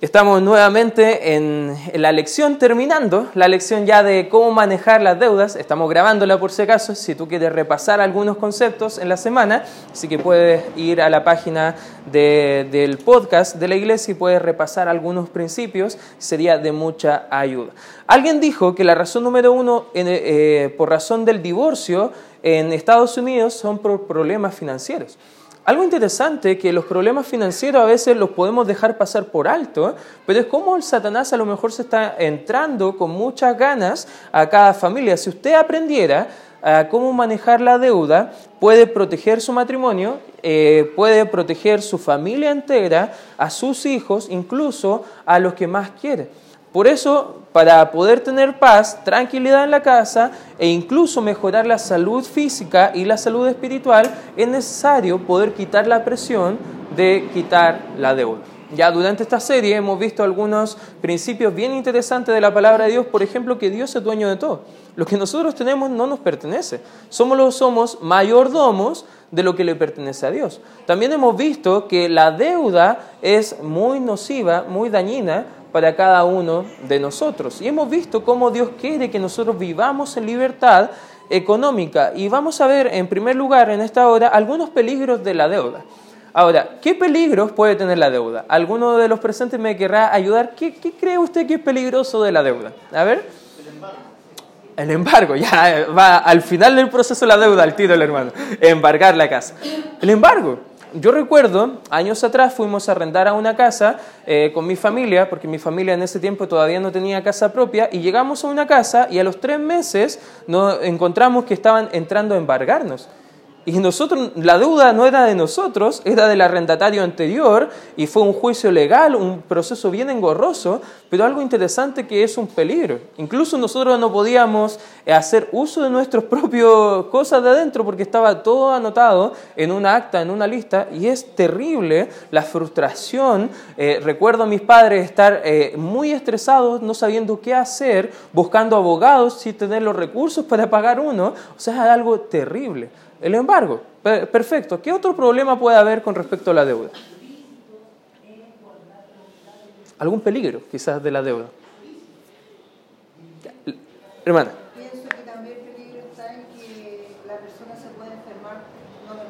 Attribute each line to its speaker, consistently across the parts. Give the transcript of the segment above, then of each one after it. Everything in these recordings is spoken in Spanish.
Speaker 1: Estamos nuevamente en, la lección terminando, la lección ya de cómo manejar las deudas. Estamos grabándola por si acaso, si tú quieres repasar algunos conceptos en la semana, así que puedes ir a la página del podcast de la iglesia y puedes repasar algunos principios, sería de mucha ayuda. Alguien dijo que la razón número uno eh, por razón del divorcio en Estados Unidos son por problemas financieros. Algo interesante que los problemas financieros a veces los podemos dejar pasar por alto, pero es como el Satanás a lo mejor se está entrando con muchas ganas a cada familia. Si usted aprendiera a cómo manejar la deuda, puede proteger su matrimonio, eh, puede proteger su familia entera, a sus hijos, incluso a los que más quiere. Por eso, para poder tener paz, tranquilidad en la casa e incluso mejorar la salud física y la salud espiritual, es necesario poder quitar la presión de quitar la deuda. Ya durante esta serie hemos visto algunos principios bien interesantes de la palabra de Dios, por ejemplo, que Dios es dueño de todo. Lo que nosotros tenemos no nos pertenece. Somos los somos mayordomos de lo que le pertenece a Dios. También hemos visto que la deuda es muy nociva, muy dañina para cada uno de nosotros. Y hemos visto cómo Dios quiere que nosotros vivamos en libertad económica. Y vamos a ver, en primer lugar, en esta hora, algunos peligros de la deuda. Ahora, ¿qué peligros puede tener la deuda? ¿Alguno de los presentes me querrá ayudar? ¿Qué, cree usted que es peligroso de la deuda? A ver. El embargo. El embargo, ya va al final del proceso la deuda, al tiro el hermano. Embargar la casa. El embargo yo recuerdo, años atrás fuimos a arrendar a una casa eh, con mi familia, porque mi familia en ese tiempo todavía no tenía casa propia, y llegamos a una casa y a los tres meses nos encontramos que estaban entrando a embargarnos. Y nosotros, la deuda no era de nosotros, era del arrendatario anterior y fue un juicio legal, un proceso bien engorroso, pero algo interesante que es un peligro. Incluso nosotros no podíamos hacer uso de nuestras propias cosas de adentro porque estaba todo anotado en un acta, en una lista, y es terrible la frustración. Eh, recuerdo a mis padres estar eh, muy estresados, no sabiendo qué hacer, buscando abogados sin tener los recursos para pagar uno. O sea, es algo terrible. El embargo. Perfecto. ¿Qué otro problema puede haber con respecto a la deuda? ¿Algún peligro quizás de la deuda? Hermana.
Speaker 2: Pienso que también el peligro está en que la persona se puede enfermar, no lo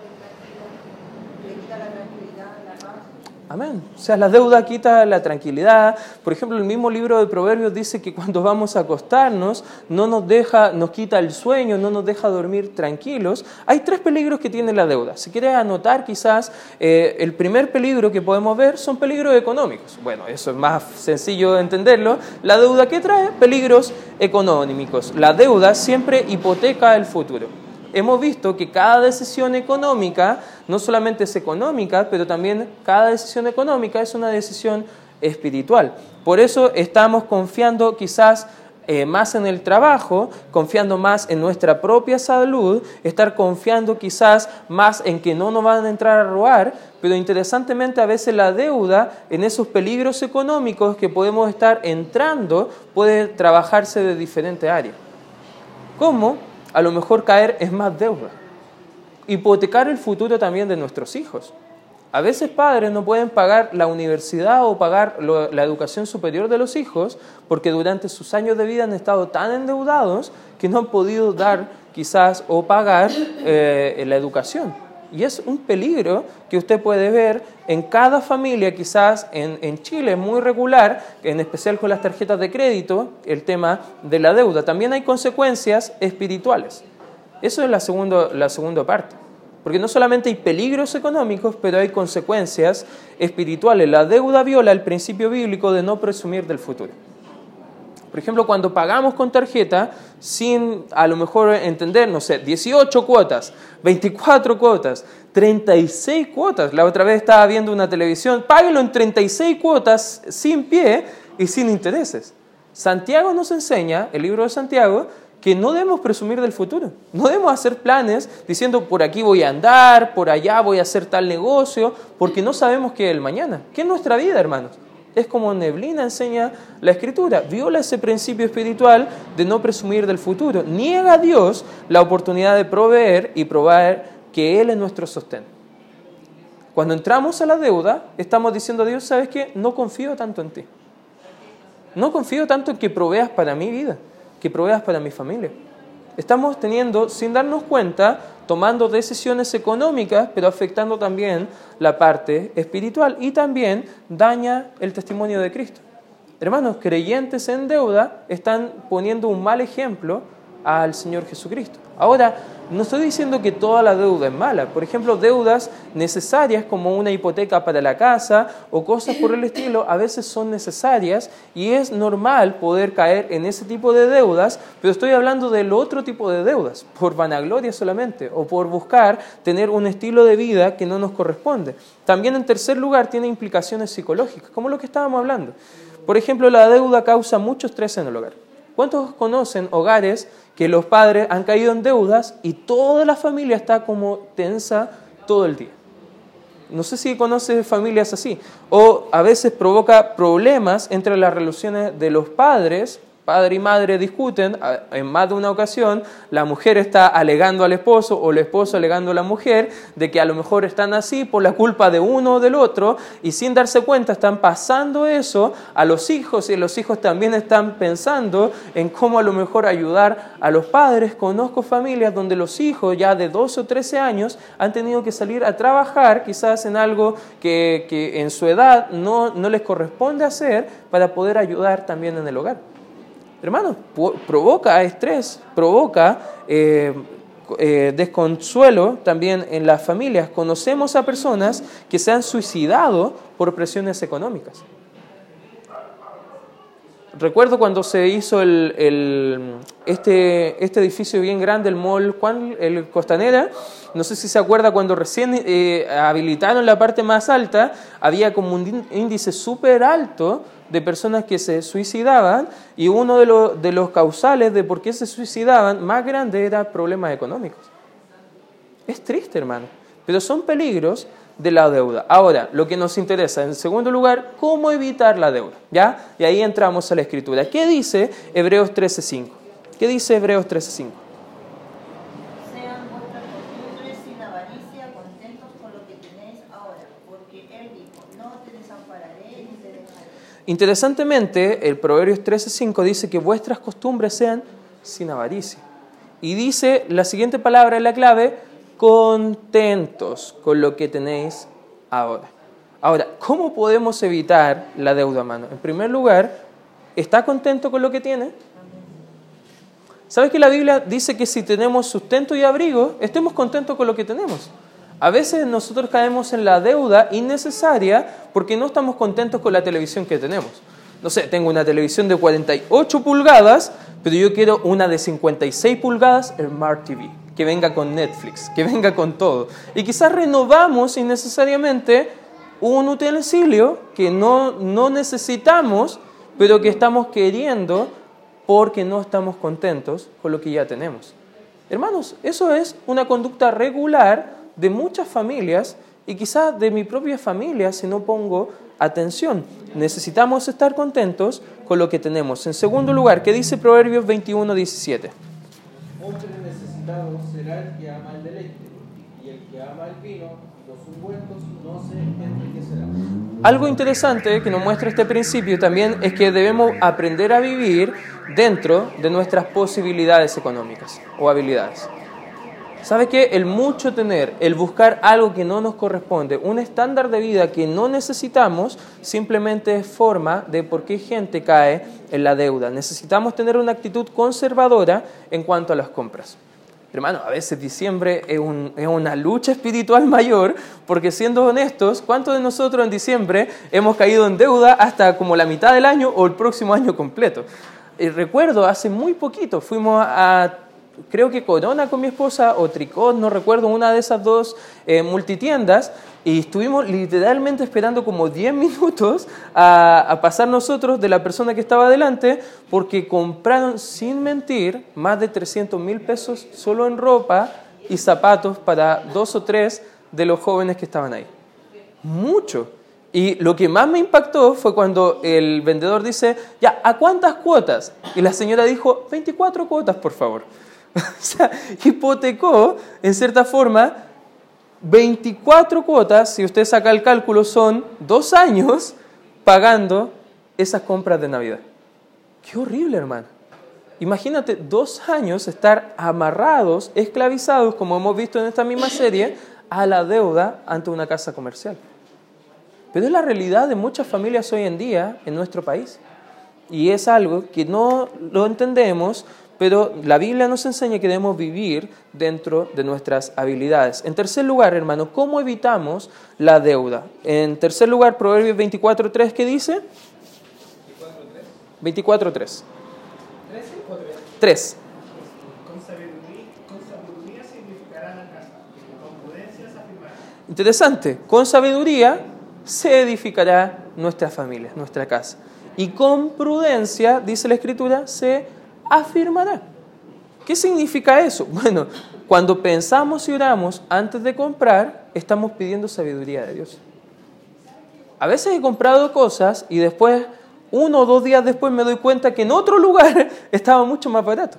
Speaker 2: le quita la tranquilidad, la paz.
Speaker 1: Amén. O sea, la deuda quita la tranquilidad. Por ejemplo, el mismo libro de Proverbios dice que cuando vamos a acostarnos no nos deja, nos quita el sueño, no nos deja dormir tranquilos. Hay tres peligros que tiene la deuda. Si quieres anotar, quizás eh, el primer peligro que podemos ver son peligros económicos. Bueno, eso es más sencillo de entenderlo. La deuda que trae peligros económicos. La deuda siempre hipoteca el futuro hemos visto que cada decisión económica no solamente es económica, pero también cada decisión económica es una decisión espiritual. Por eso estamos confiando quizás eh, más en el trabajo, confiando más en nuestra propia salud, estar confiando quizás más en que no nos van a entrar a robar, pero interesantemente a veces la deuda en esos peligros económicos que podemos estar entrando puede trabajarse de diferentes áreas. ¿Cómo? A lo mejor caer es más deuda. Hipotecar el futuro también de nuestros hijos. A veces padres no pueden pagar la universidad o pagar la educación superior de los hijos porque durante sus años de vida han estado tan endeudados que no han podido dar quizás o pagar eh, la educación. Y es un peligro que usted puede ver en cada familia, quizás en, en, Chile, muy regular, en especial con las tarjetas de crédito, el tema de la deuda. También hay consecuencias espirituales. Eso es la, segundo, la segunda parte. Porque no solamente hay peligros económicos, pero hay consecuencias espirituales. La deuda viola el principio bíblico de no presumir del futuro. Por ejemplo, cuando pagamos con tarjeta, sin a lo mejor entender, no sé, 18 cuotas, 24 cuotas, 36 cuotas. La otra vez estaba viendo una televisión, páguelo en 36 cuotas sin pie y sin intereses. Santiago nos enseña, el libro de Santiago, que no debemos presumir del futuro. No debemos hacer planes diciendo por aquí voy a andar, por allá voy a hacer tal negocio, porque no sabemos qué es el mañana. ¿Qué es nuestra vida, hermanos? Es como neblina enseña la escritura. Viola ese principio espiritual de no presumir del futuro. Niega a Dios la oportunidad de proveer y probar que Él es nuestro sostén. Cuando entramos a la deuda, estamos diciendo a Dios, ¿sabes qué? No confío tanto en ti. No confío tanto en que proveas para mi vida, que proveas para mi familia. Estamos teniendo, sin darnos cuenta, tomando decisiones económicas, pero afectando también la parte espiritual y también daña el testimonio de Cristo. Hermanos, creyentes en deuda están poniendo un mal ejemplo al Señor Jesucristo. Ahora, no estoy diciendo que toda la deuda es mala. Por ejemplo, deudas necesarias como una hipoteca para la casa o cosas por el estilo a veces son necesarias y es normal poder caer en ese tipo de deudas, pero estoy hablando del otro tipo de deudas, por vanagloria solamente o por buscar tener un estilo de vida que no nos corresponde. También en tercer lugar tiene implicaciones psicológicas, como lo que estábamos hablando. Por ejemplo, la deuda causa mucho estrés en el hogar. ¿Cuántos conocen hogares que los padres han caído en deudas y toda la familia está como tensa todo el día? No sé si conoces familias así. O a veces provoca problemas entre las relaciones de los padres padre y madre discuten en más de una ocasión, la mujer está alegando al esposo o el esposo alegando a la mujer de que a lo mejor están así por la culpa de uno o del otro y sin darse cuenta están pasando eso a los hijos y los hijos también están pensando en cómo a lo mejor ayudar a los padres. Conozco familias donde los hijos ya de 12 o 13 años han tenido que salir a trabajar quizás en algo que, en su edad no les corresponde hacer para poder ayudar también en el hogar. Hermanos, provoca estrés, provoca eh, eh, desconsuelo también en las familias. Conocemos a personas que se han suicidado por presiones económicas. Recuerdo cuando se hizo el, este, este, edificio bien grande, el mall, el Costanera, no sé si se acuerda cuando recién eh, habilitaron la parte más alta, había como un índice súper alto de personas que se suicidaban y uno de, de los causales de por qué se suicidaban más grande era problemas económicos. Es triste, hermano, pero son peligros de la deuda. Ahora, lo que nos interesa, en segundo lugar, cómo evitar la deuda. ¿Ya? Y ahí entramos a la escritura. ¿Qué dice Hebreos 13.5? ¿Qué dice Hebreos 13.5? Interesantemente, el Proverbios 13.5 dice que vuestras costumbres sean sin avaricia. Y dice la siguiente palabra en la clave, contentos con lo que tenéis ahora. Ahora, ¿cómo podemos evitar la deuda, mano? En primer lugar, ¿está contento con lo que tiene? ¿Sabes que la Biblia dice que si tenemos sustento y abrigo, estemos contentos con lo que tenemos? A veces nosotros caemos en la deuda innecesaria porque no estamos contentos con la televisión que tenemos. No sé, tengo una televisión de 48 pulgadas, pero yo quiero una de 56 pulgadas, Smart TV que venga con Netflix, que venga con todo. Y quizás renovamos innecesariamente un utensilio que no, no necesitamos, pero que estamos queriendo porque no estamos contentos con lo que ya tenemos. Hermanos, eso es una conducta regular de muchas familias y quizás de mi propia familia si no pongo atención. Necesitamos estar contentos con lo que tenemos. En segundo lugar, ¿qué dice Proverbios 21, 17? será el que ama el deleite, y el que ama el vino los ungüentos no se enriquecerá. Algo interesante que nos muestra este principio también es que debemos aprender a vivir dentro de nuestras posibilidades económicas o habilidades. ¿Sabe qué? El mucho tener, el buscar algo que no nos corresponde, un estándar de vida que no necesitamos, simplemente es forma de por qué gente cae en la deuda. Necesitamos tener una actitud conservadora en cuanto a las compras. Hermano, a veces diciembre es, una lucha espiritual mayor, porque siendo honestos, ¿cuántos de nosotros en diciembre hemos caído en deuda hasta como la mitad del año o el próximo año completo? Y recuerdo, hace muy poquito fuimos a creo que Corona con mi esposa o Tricot, no recuerdo, una de esas dos eh, multitiendas, y estuvimos literalmente esperando como 10 minutos a, pasar nosotros de la persona que estaba adelante, porque compraron, sin mentir, más de 300 mil pesos solo en ropa y zapatos para dos o tres de los jóvenes que estaban ahí. Mucho. Y lo que más me impactó fue cuando el vendedor dice, ya, ¿a cuántas cuotas? Y la señora dijo, 24 cuotas, por favor. o sea, hipotecó, en cierta forma, 24 cuotas, si usted saca el cálculo, son dos años pagando esas compras de Navidad. Qué horrible, hermano. Imagínate dos años estar amarrados, esclavizados, como hemos visto en esta misma serie, a la deuda ante una casa comercial. Pero es la realidad de muchas familias hoy en día en nuestro país. Y es algo que no lo entendemos, pero la Biblia nos enseña que debemos vivir dentro de nuestras habilidades. En tercer lugar, hermano, ¿cómo evitamos la deuda? En tercer lugar, Proverbios 24.3, ¿qué dice? 24.3. 3. 3. Interesante, con sabiduría se edificará nuestra familia, nuestra casa. Y con prudencia, dice la Escritura, se afirmará. ¿Qué significa eso? Bueno, cuando pensamos y oramos antes de comprar, estamos pidiendo sabiduría de Dios. A veces he comprado cosas y después, uno o dos días después, me doy cuenta que en otro lugar estaba mucho más barato.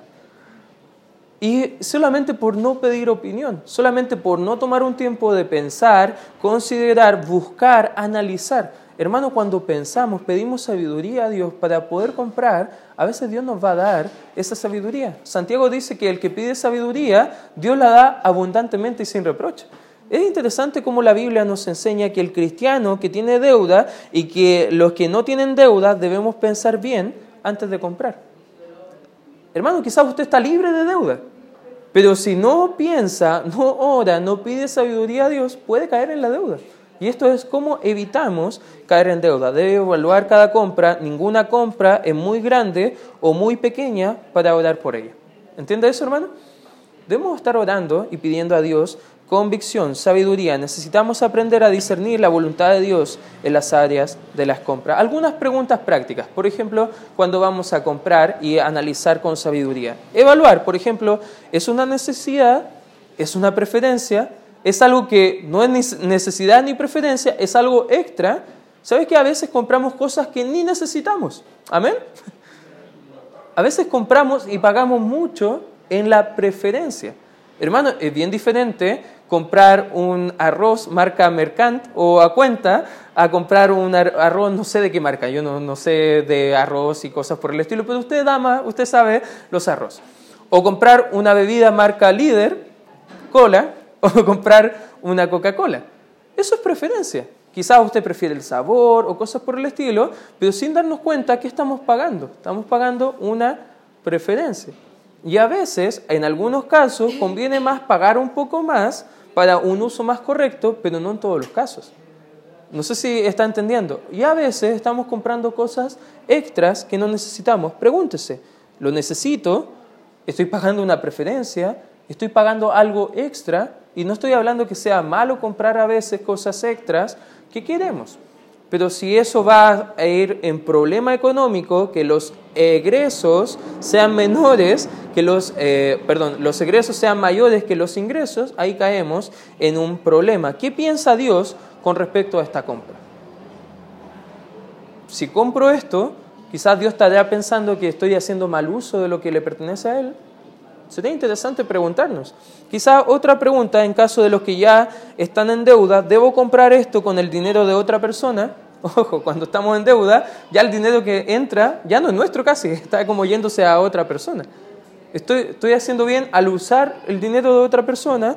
Speaker 1: Y solamente por no pedir opinión, solamente por no tomar un tiempo de pensar, considerar, buscar, analizar. Hermano, cuando pensamos, pedimos sabiduría a Dios para poder comprar, a veces Dios nos va a dar esa sabiduría. Santiago dice que el que pide sabiduría, Dios la da abundantemente y sin reproche. Es interesante cómo la Biblia nos enseña que el cristiano que tiene deuda y que los que no tienen deuda debemos pensar bien antes de comprar. Hermano, quizás usted está libre de deuda. Pero si no piensa, no ora, no pide sabiduría a Dios, puede caer en la deuda. Y esto es cómo evitamos caer en deuda. Debe evaluar cada compra. Ninguna compra es muy grande o muy pequeña para orar por ella. ¿Entiende eso, hermano? Debemos estar orando y pidiendo a Dios convicción, sabiduría. Necesitamos aprender a discernir la voluntad de Dios en las áreas de las compras. Algunas preguntas prácticas, por ejemplo, cuando vamos a comprar y analizar con sabiduría. Evaluar, por ejemplo, ¿es una necesidad? ¿Es una preferencia? ¿Es algo que no es necesidad ni preferencia? ¿Es algo extra? ¿Sabes que a veces compramos cosas que ni necesitamos? Amén. A veces compramos y pagamos mucho en la preferencia. Hermano, es bien diferente comprar un arroz marca Mercant o a cuenta a comprar un arroz, no sé de qué marca, yo no, no sé de arroz y cosas por el estilo, pero usted, dama, usted sabe los arroz. O comprar una bebida marca líder, cola, o comprar una Coca-Cola. Eso es preferencia. Quizás usted prefiere el sabor o cosas por el estilo, pero sin darnos cuenta que estamos pagando. Estamos pagando una preferencia. Y a veces, en algunos casos, conviene más pagar un poco más para un uso más correcto, pero no en todos los casos. No sé si está entendiendo. Y a veces estamos comprando cosas extras que no necesitamos. Pregúntese, ¿lo necesito? ¿Estoy pagando una preferencia? ¿Estoy pagando algo extra? Y no estoy hablando que sea malo comprar a veces cosas extras que queremos. Pero si eso va a ir en problema económico, que los egresos sean menores, que los, eh, perdón, los egresos sean mayores que los ingresos, ahí caemos en un problema. ¿Qué piensa Dios con respecto a esta compra? Si compro esto, quizás Dios estará pensando que estoy haciendo mal uso de lo que le pertenece a Él. Sería interesante preguntarnos. Quizá otra pregunta, en caso de los que ya están en deuda, ¿debo comprar esto con el dinero de otra persona? Ojo, cuando estamos en deuda, ya el dinero que entra ya no es nuestro casi, está como yéndose a otra persona. Estoy, estoy haciendo bien al usar el dinero de otra persona,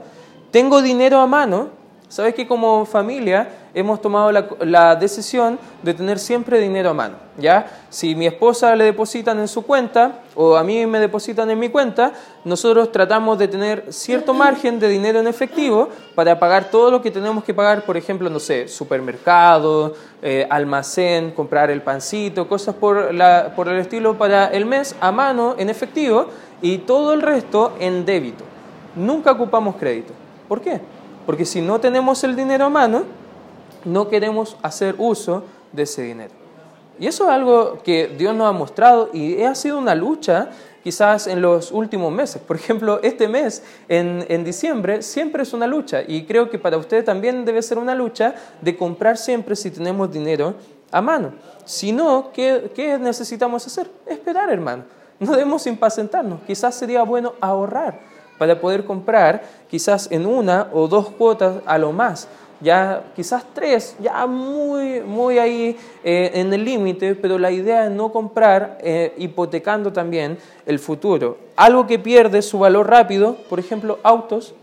Speaker 1: tengo dinero a mano, Sabes que como familia hemos tomado la, decisión de tener siempre dinero a mano. ¿ya? Si mi esposa le depositan en su cuenta o a mí me depositan en mi cuenta, nosotros tratamos de tener cierto margen de dinero en efectivo para pagar todo lo que tenemos que pagar, por ejemplo, no sé, supermercado, eh, almacén, comprar el pancito, cosas por, la, por el estilo para el mes a mano en efectivo y todo el resto en débito. Nunca ocupamos crédito. ¿Por qué? Porque si no tenemos el dinero a mano, no queremos hacer uso de ese dinero. Y eso es algo que Dios nos ha mostrado y ha sido una lucha quizás en los últimos meses. Por ejemplo, este mes, en, diciembre, siempre es una lucha y creo que para usted también debe ser una lucha de comprar siempre si tenemos dinero a mano. Si no, ¿qué, qué necesitamos hacer? Esperar, hermano. No debemos impacientarnos. Quizás sería bueno ahorrar para poder comprar quizás en una o dos cuotas a lo más. Ya quizás tres, ya muy, muy ahí eh, en el límite, pero la idea es no comprar eh, hipotecando también el futuro. Algo que pierde su valor rápido, por ejemplo, autos,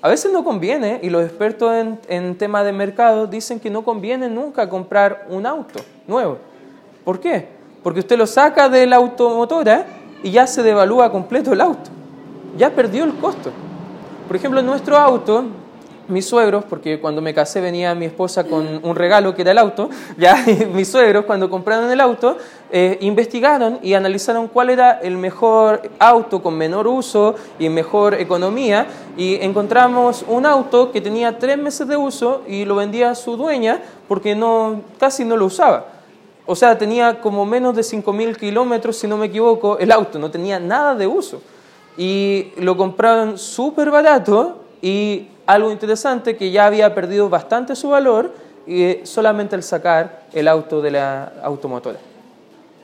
Speaker 1: a veces no conviene, y los expertos en, en tema de mercado dicen que no conviene nunca comprar un auto nuevo. ¿Por qué? Porque usted lo saca de la automotora y ya se devalúa completo el auto. Ya perdió el costo. Por ejemplo, nuestro auto, mis suegros, porque cuando me casé venía mi esposa con un regalo que era el auto, ya mis suegros cuando compraron el auto eh, investigaron y analizaron cuál era el mejor auto con menor uso y mejor economía y encontramos un auto que tenía tres meses de uso y lo vendía su dueña porque no, casi no lo usaba. O sea, tenía como menos de 5.000 kilómetros, si no me equivoco, el auto, no tenía nada de uso. Y lo compraron súper barato y algo interesante que ya había perdido bastante su valor y solamente al sacar el auto de la automotora.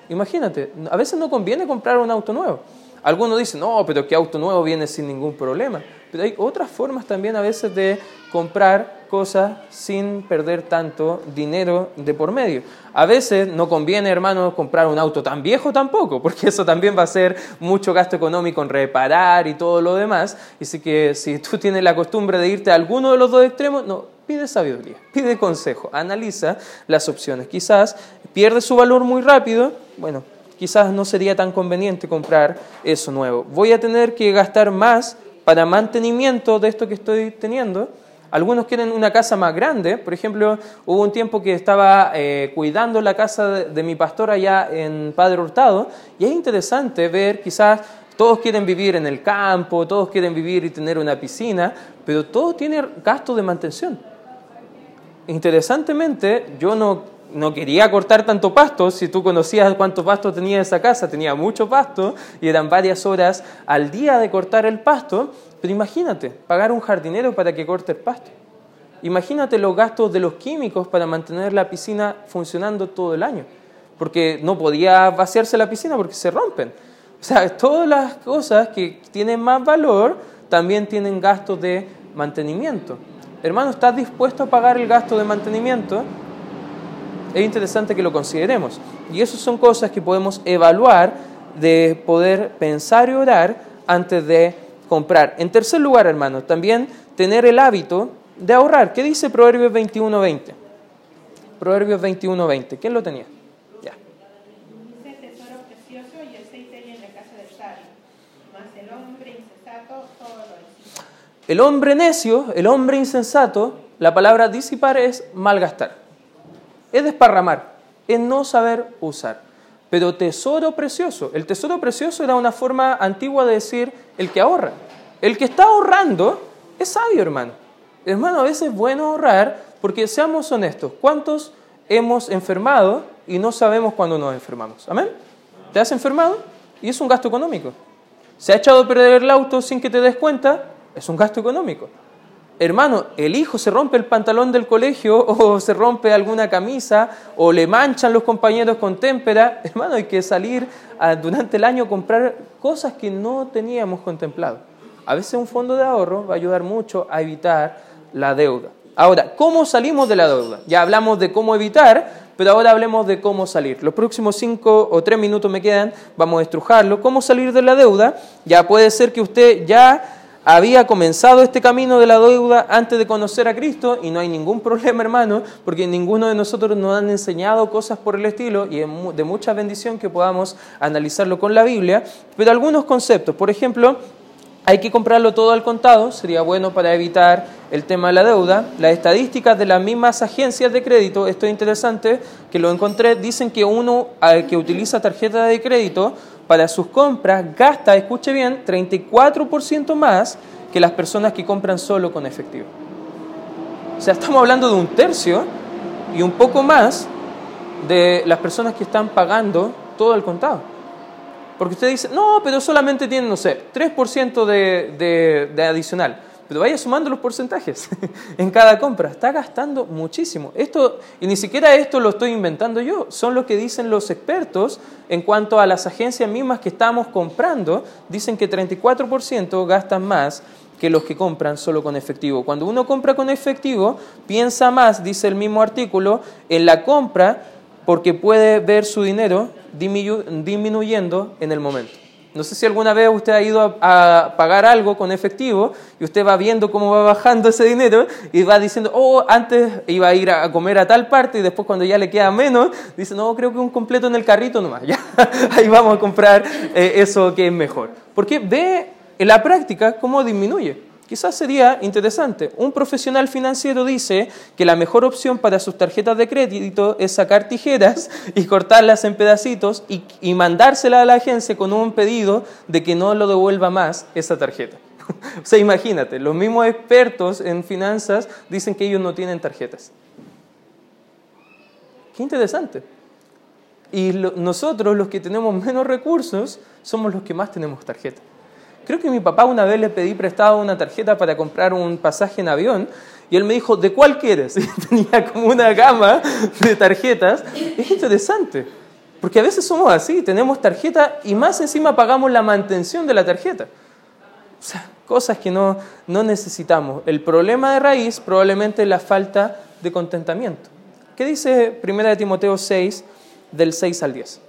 Speaker 1: Imagínate, a veces no conviene comprar un auto nuevo. Algunos dicen, no, pero que auto nuevo viene sin ningún problema. Pero hay otras formas también a veces de comprar cosas sin perder tanto dinero de por medio. A veces no conviene, hermano, comprar un auto tan viejo tampoco, porque eso también va a ser mucho gasto económico en reparar y todo lo demás. Así que si tú tienes la costumbre de irte a alguno de los dos extremos, no, pide sabiduría, pide consejo, analiza las opciones. Quizás pierde su valor muy rápido, bueno, quizás no sería tan conveniente comprar eso nuevo. Voy a tener que gastar más para mantenimiento de esto que estoy teniendo. Algunos quieren una casa más grande. Por ejemplo, hubo un tiempo que estaba eh, cuidando la casa de, mi pastor allá en Padre Hurtado y es interesante ver quizás todos quieren vivir en el campo, todos quieren vivir y tener una piscina, pero todo tiene gasto de mantención. Interesantemente, yo no no quería cortar tanto pasto, si tú conocías cuánto pasto tenía esa casa, tenía mucho pasto y eran varias horas al día de cortar el pasto, pero imagínate, pagar un jardinero para que corte el pasto. Imagínate los gastos de los químicos para mantener la piscina funcionando todo el año, porque no podía vaciarse la piscina porque se rompen. O sea, todas las cosas que tienen más valor también tienen gastos de mantenimiento. Hermano, ¿estás dispuesto a pagar el gasto de mantenimiento? es interesante que lo consideremos. Y esas son cosas que podemos evaluar de poder pensar y orar antes de comprar. En tercer lugar, hermanos, también tener el hábito de ahorrar. ¿Qué dice Proverbios 21.20? Proverbios 21.20. ¿Quién lo tenía? Ya.
Speaker 3: El hombre
Speaker 1: necio, el hombre insensato, la palabra disipar es malgastar es desparramar, es no saber usar. Pero tesoro precioso, el tesoro precioso era una forma antigua de decir el que ahorra. El que está ahorrando es sabio, hermano. Hermano, a veces es bueno ahorrar porque seamos honestos, ¿cuántos hemos enfermado y no sabemos cuándo nos enfermamos? ¿Amén? ¿Te has enfermado? Y es un gasto económico. ¿Se ha echado a perder el auto sin que te des cuenta? Es un gasto económico hermano, el hijo se rompe el pantalón del colegio o se rompe alguna camisa o le manchan los compañeros con témpera, hermano, hay que salir durante el año a comprar cosas que no teníamos contemplado. A veces un fondo de ahorro va a ayudar mucho a evitar la deuda. Ahora, ¿cómo salimos de la deuda? Ya hablamos de cómo evitar, pero ahora hablemos de cómo salir. Los próximos cinco o tres minutos me quedan, vamos a estrujarlo. ¿Cómo salir de la deuda? Ya puede ser que usted ya había comenzado este camino de la deuda antes de conocer a Cristo y no hay ningún problema, hermano, porque ninguno de nosotros nos han enseñado cosas por el estilo y de mucha bendición que podamos analizarlo con la Biblia, pero algunos conceptos, por ejemplo, hay que comprarlo todo al contado, sería bueno para evitar el tema de la deuda. Las estadísticas de las mismas agencias de crédito, esto es interesante, que lo encontré, dicen que uno que utiliza tarjeta de crédito para sus compras gasta, escuche bien, 34% más que las personas que compran solo con efectivo. O sea, estamos hablando de un tercio y un poco más de las personas que están pagando todo el contado. Porque usted dice, no, pero solamente tienen, no sé, 3% de, de, de adicional. Pero vaya sumando los porcentajes en cada compra. Está gastando muchísimo. Esto, y ni siquiera esto lo estoy inventando yo, son lo que dicen los expertos en cuanto a las agencias mismas que estamos comprando. Dicen que 34% gastan más que los que compran solo con efectivo. Cuando uno compra con efectivo, piensa más, dice el mismo artículo, en la compra porque puede ver su dinero disminuyendo en el momento. No sé si alguna vez usted ha ido a, pagar algo con efectivo y usted va viendo cómo va bajando ese dinero y va diciendo, oh, antes iba a ir a comer a tal parte y después cuando ya le queda menos, dice, no, creo que un completo en el carrito nomás, ya, ahí vamos a comprar eh, eso que es mejor. Porque ve en la práctica cómo disminuye. Quizás sería interesante. Un profesional financiero dice que la mejor opción para sus tarjetas de crédito es sacar tijeras y cortarlas en pedacitos y, y mandársela a la agencia con un pedido de que no lo devuelva más esa tarjeta. o sea, imagínate, los mismos expertos en finanzas dicen que ellos no tienen tarjetas. Qué interesante. Y nosotros, los que tenemos menos recursos, somos los que más tenemos tarjetas. Creo que mi papá una vez le pedí prestado una tarjeta para comprar un pasaje en avión y él me dijo, ¿de cuál quieres? Y tenía como una gama de tarjetas. Es interesante, porque a veces somos así, tenemos tarjeta y más encima pagamos la mantención de la tarjeta. O sea, cosas que no, no necesitamos. El problema de raíz probablemente es la falta de contentamiento. ¿Qué dice 1 Timoteo 6, del 6 al 10?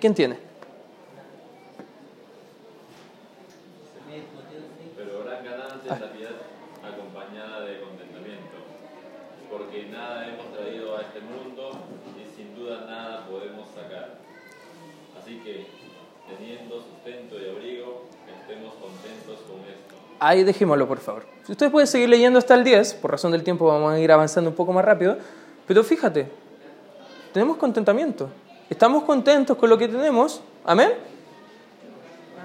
Speaker 1: ¿Quién tiene? Ahí dejémoslo, por favor. Ustedes pueden seguir leyendo hasta el 10, por razón del tiempo vamos a ir avanzando un poco más rápido, pero fíjate, tenemos contentamiento. Estamos contentos con lo que tenemos. Amén.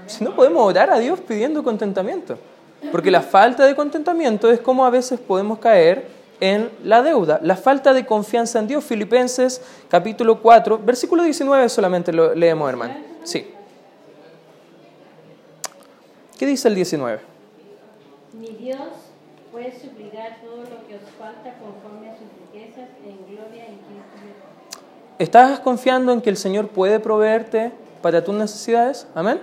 Speaker 1: Si no podemos orar a Dios pidiendo contentamiento. Porque la falta de contentamiento es como a veces podemos caer en la deuda. La falta de confianza en Dios. Filipenses capítulo 4, versículo 19 solamente lo leemos, hermano. Sí. ¿Qué dice el 19?
Speaker 4: Mi Dios puede suplirá todo lo que os falta conforme a sus riquezas en gloria en Cristo
Speaker 1: ¿Estás confiando en que el Señor puede proveerte para tus necesidades? Amén.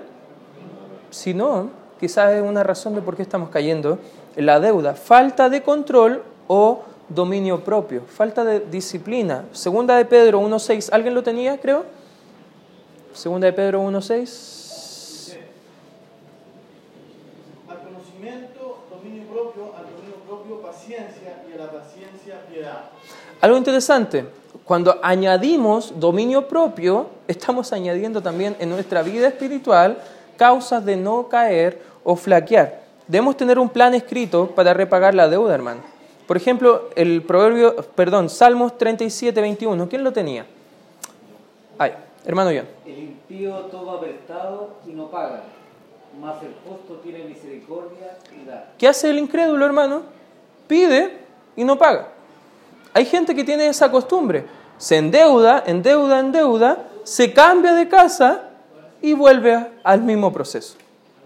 Speaker 1: Si no, quizás es una razón de por qué estamos cayendo en la deuda. Falta de control o dominio propio, falta de disciplina. Segunda de Pedro 1.6, ¿alguien lo tenía, creo? Segunda de Pedro 1.6. Algo interesante, cuando añadimos dominio propio, estamos añadiendo también en nuestra vida espiritual causas de no caer o flaquear. Debemos tener un plan escrito para repagar la deuda, hermano. Por ejemplo, el proverbio, perdón, Salmos 37, 21, ¿quién lo tenía? Ay, hermano John.
Speaker 5: El impío toma prestado y no paga, mas el justo tiene misericordia y da.
Speaker 1: ¿Qué hace el incrédulo, hermano? Pide y no paga. Hay gente que tiene esa costumbre. Se endeuda, endeuda, endeuda, se cambia de casa y vuelve al mismo proceso.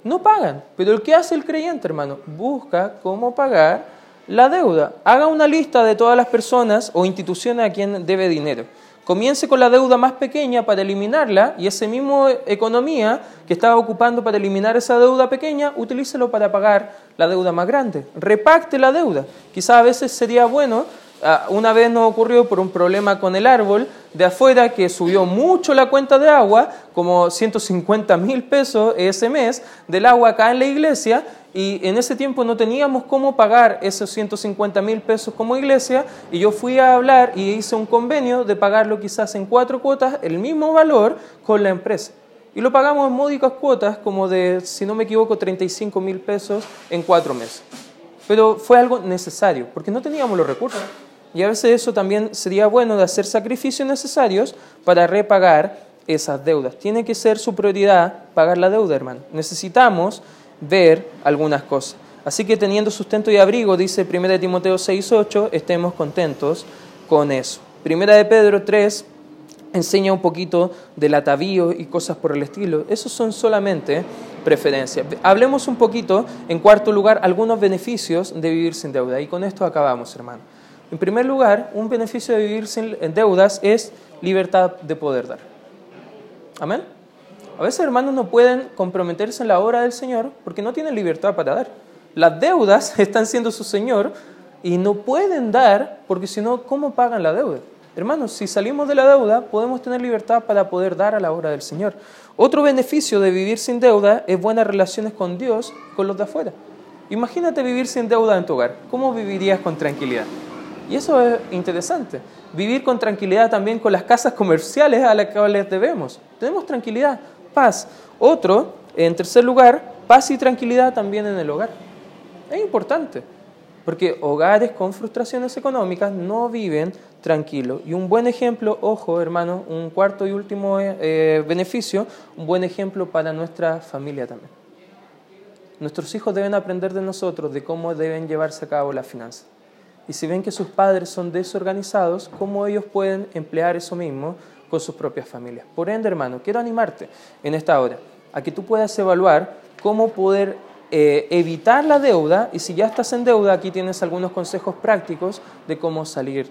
Speaker 1: No pagan, pero el que hace el creyente, hermano, busca cómo pagar la deuda. Haga una lista de todas las personas o instituciones a quien debe dinero. Comience con la deuda más pequeña para eliminarla y ese mismo economía que estaba ocupando para eliminar esa deuda pequeña, utilícelo para pagar la deuda más grande. Repacte la deuda. Quizás a veces sería bueno una vez nos ocurrió por un problema con el árbol de afuera que subió mucho la cuenta de agua, como 150 mil pesos ese mes del agua acá en la iglesia, y en ese tiempo no teníamos cómo pagar esos 150 mil pesos como iglesia, y yo fui a hablar y hice un convenio de pagarlo quizás en cuatro cuotas, el mismo valor con la empresa. Y lo pagamos en módicas cuotas, como de, si no me equivoco, 35 mil pesos en cuatro meses. Pero fue algo necesario, porque no teníamos los recursos. Y a veces eso también sería bueno de hacer sacrificios necesarios para repagar esas deudas. Tiene que ser su prioridad pagar la deuda, hermano. Necesitamos ver algunas cosas. Así que teniendo sustento y abrigo, dice 1 Timoteo 6.8, estemos contentos con eso. Primera de Pedro 3 enseña un poquito del atavío y cosas por el estilo. Esos son solamente preferencia. Hablemos un poquito, en cuarto lugar, algunos beneficios de vivir sin deuda. Y con esto acabamos, hermano. En primer lugar, un beneficio de vivir sin deudas es libertad de poder dar. Amén. A veces, hermanos, no pueden comprometerse en la obra del Señor porque no tienen libertad para dar. Las deudas están siendo su Señor y no pueden dar porque si no, ¿cómo pagan la deuda? Hermanos, si salimos de la deuda, podemos tener libertad para poder dar a la obra del Señor. Otro beneficio de vivir sin deuda es buenas relaciones con Dios con los de afuera. Imagínate vivir sin deuda en tu hogar. ¿Cómo vivirías con tranquilidad? Y eso es interesante. Vivir con tranquilidad también con las casas comerciales a las que les debemos. Tenemos tranquilidad, paz. Otro, en tercer lugar, paz y tranquilidad también en el hogar. Es importante, porque hogares con frustraciones económicas no viven tranquilos. Y un buen ejemplo, ojo hermano, un cuarto y último eh, beneficio, un buen ejemplo para nuestra familia también. Nuestros hijos deben aprender de nosotros de cómo deben llevarse a cabo las finanzas. Y si ven que sus padres son desorganizados, cómo ellos pueden emplear eso mismo con sus propias familias. Por ende, hermano, quiero animarte en esta hora a que tú puedas evaluar cómo poder eh, evitar la deuda y si ya estás en deuda, aquí tienes algunos consejos prácticos de cómo salir